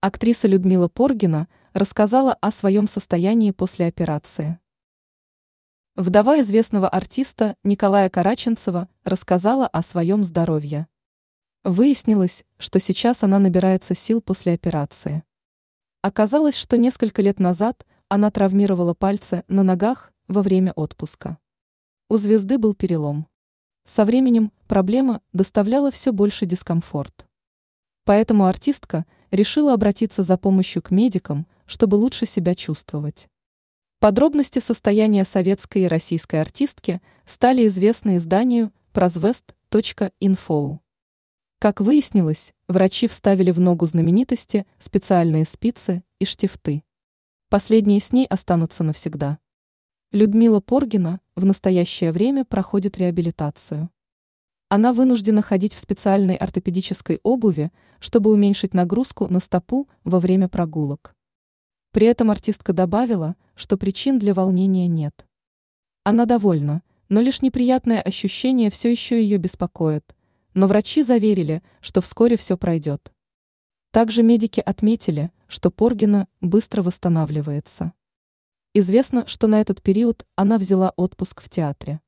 Актриса Людмила Поргина рассказала о своем состоянии после операции. Вдова известного артиста Николая Караченцева рассказала о своем здоровье. Выяснилось, что сейчас она набирается сил после операции. Оказалось, что несколько лет назад она травмировала пальцы на ногах во время отпуска. У звезды был перелом. Со временем проблема доставляла все больше дискомфорт. Поэтому артистка решила обратиться за помощью к медикам, чтобы лучше себя чувствовать. Подробности состояния советской и российской артистки стали известны изданию prozvest.info. Как выяснилось, врачи вставили в ногу знаменитости специальные спицы и штифты. Последние с ней останутся навсегда. Людмила Поргина в настоящее время проходит реабилитацию. Она вынуждена ходить в специальной ортопедической обуви, чтобы уменьшить нагрузку на стопу во время прогулок. При этом артистка добавила, что причин для волнения нет. Она довольна, но лишь неприятное ощущение все еще ее беспокоит, но врачи заверили, что вскоре все пройдет. Также медики отметили, что Поргина быстро восстанавливается. Известно, что на этот период она взяла отпуск в театре.